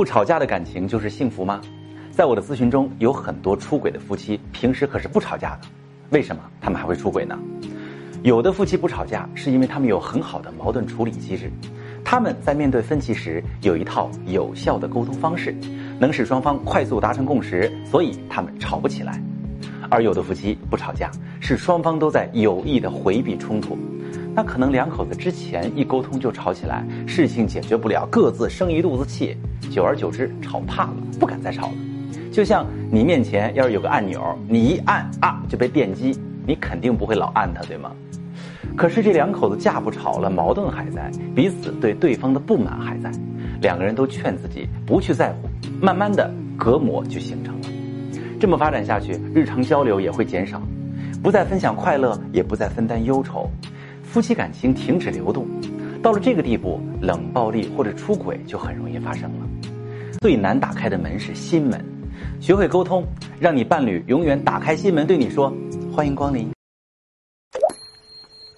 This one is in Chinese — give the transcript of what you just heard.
不吵架的感情就是幸福吗？在我的咨询中，有很多出轨的夫妻，平时可是不吵架的，为什么他们还会出轨呢？有的夫妻不吵架，是因为他们有很好的矛盾处理机制，他们在面对分歧时有一套有效的沟通方式，能使双方快速达成共识，所以他们吵不起来。而有的夫妻不吵架，是双方都在有意的回避冲突。那可能两口子之前一沟通就吵起来，事情解决不了，各自生一肚子气，久而久之吵怕了，不敢再吵了。就像你面前要是有个按钮，你一按啊就被电击，你肯定不会老按它，对吗？可是这两口子架不吵了，矛盾还在，彼此对对方的不满还在，两个人都劝自己不去在乎，慢慢的隔膜就形成了。这么发展下去，日常交流也会减少，不再分享快乐，也不再分担忧愁。夫妻感情停止流动，到了这个地步，冷暴力或者出轨就很容易发生了。最难打开的门是心门，学会沟通，让你伴侣永远打开心门对你说：“欢迎光临。”